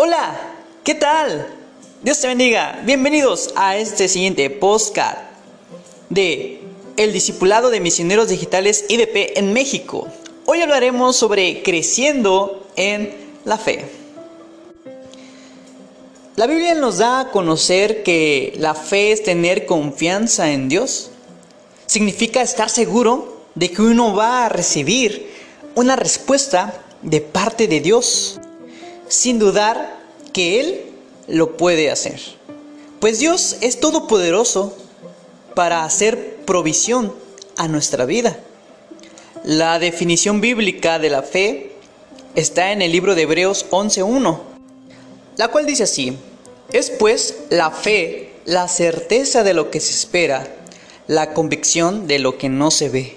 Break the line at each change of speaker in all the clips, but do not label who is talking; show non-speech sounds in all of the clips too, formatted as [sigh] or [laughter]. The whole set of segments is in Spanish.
Hola, ¿qué tal? Dios te bendiga. Bienvenidos a este siguiente postcard de El Discipulado de Misioneros Digitales IDP en México. Hoy hablaremos sobre creciendo en la fe. La Biblia nos da a conocer que la fe es tener confianza en Dios. Significa estar seguro de que uno va a recibir una respuesta de parte de Dios sin dudar que Él lo puede hacer. Pues Dios es todopoderoso para hacer provisión a nuestra vida. La definición bíblica de la fe está en el libro de Hebreos 11.1, la cual dice así, es pues la fe la certeza de lo que se espera, la convicción de lo que no se ve.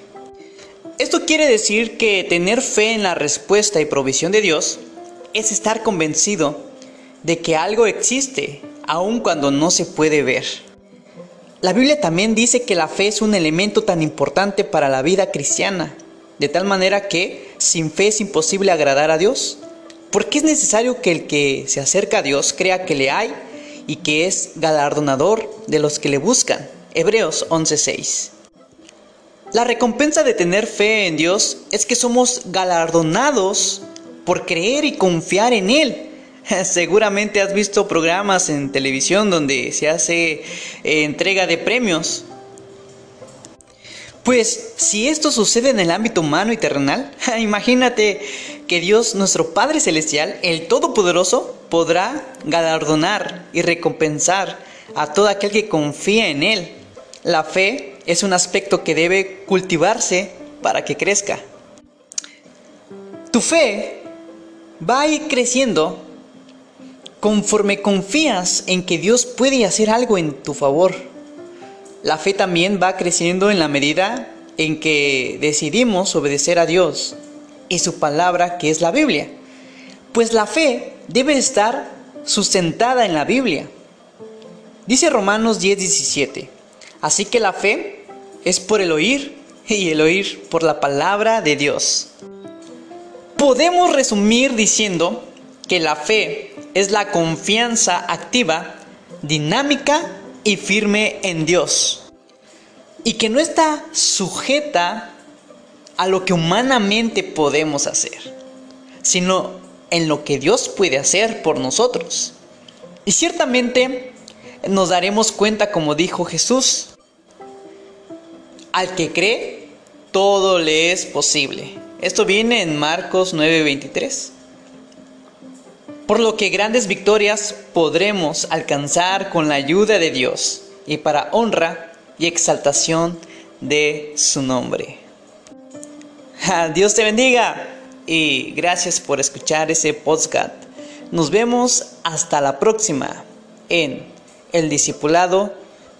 Esto quiere decir que tener fe en la respuesta y provisión de Dios es estar convencido de que algo existe, aun cuando no se puede ver. La Biblia también dice que la fe es un elemento tan importante para la vida cristiana, de tal manera que sin fe es imposible agradar a Dios, porque es necesario que el que se acerca a Dios crea que le hay y que es galardonador de los que le buscan. Hebreos 11:6. La recompensa de tener fe en Dios es que somos galardonados por creer y confiar en Él. [laughs] Seguramente has visto programas en televisión donde se hace eh, entrega de premios. Pues si esto sucede en el ámbito humano y terrenal, [laughs] imagínate que Dios, nuestro Padre Celestial, el Todopoderoso, podrá galardonar y recompensar a todo aquel que confía en Él. La fe es un aspecto que debe cultivarse para que crezca. Tu fe va a ir creciendo conforme confías en que Dios puede hacer algo en tu favor. La fe también va creciendo en la medida en que decidimos obedecer a Dios y su palabra que es la Biblia. Pues la fe debe estar sustentada en la Biblia. Dice Romanos 10:17, así que la fe es por el oír y el oír por la palabra de Dios. Podemos resumir diciendo que la fe es la confianza activa, dinámica y firme en Dios. Y que no está sujeta a lo que humanamente podemos hacer, sino en lo que Dios puede hacer por nosotros. Y ciertamente nos daremos cuenta, como dijo Jesús, al que cree, todo le es posible. Esto viene en Marcos 9:23. Por lo que grandes victorias podremos alcanzar con la ayuda de Dios y para honra y exaltación de su nombre. Dios te bendiga y gracias por escuchar ese podcast. Nos vemos hasta la próxima en el Discipulado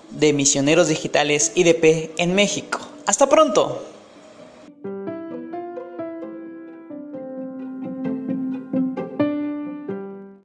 de Misioneros Digitales IDP en México. Hasta pronto.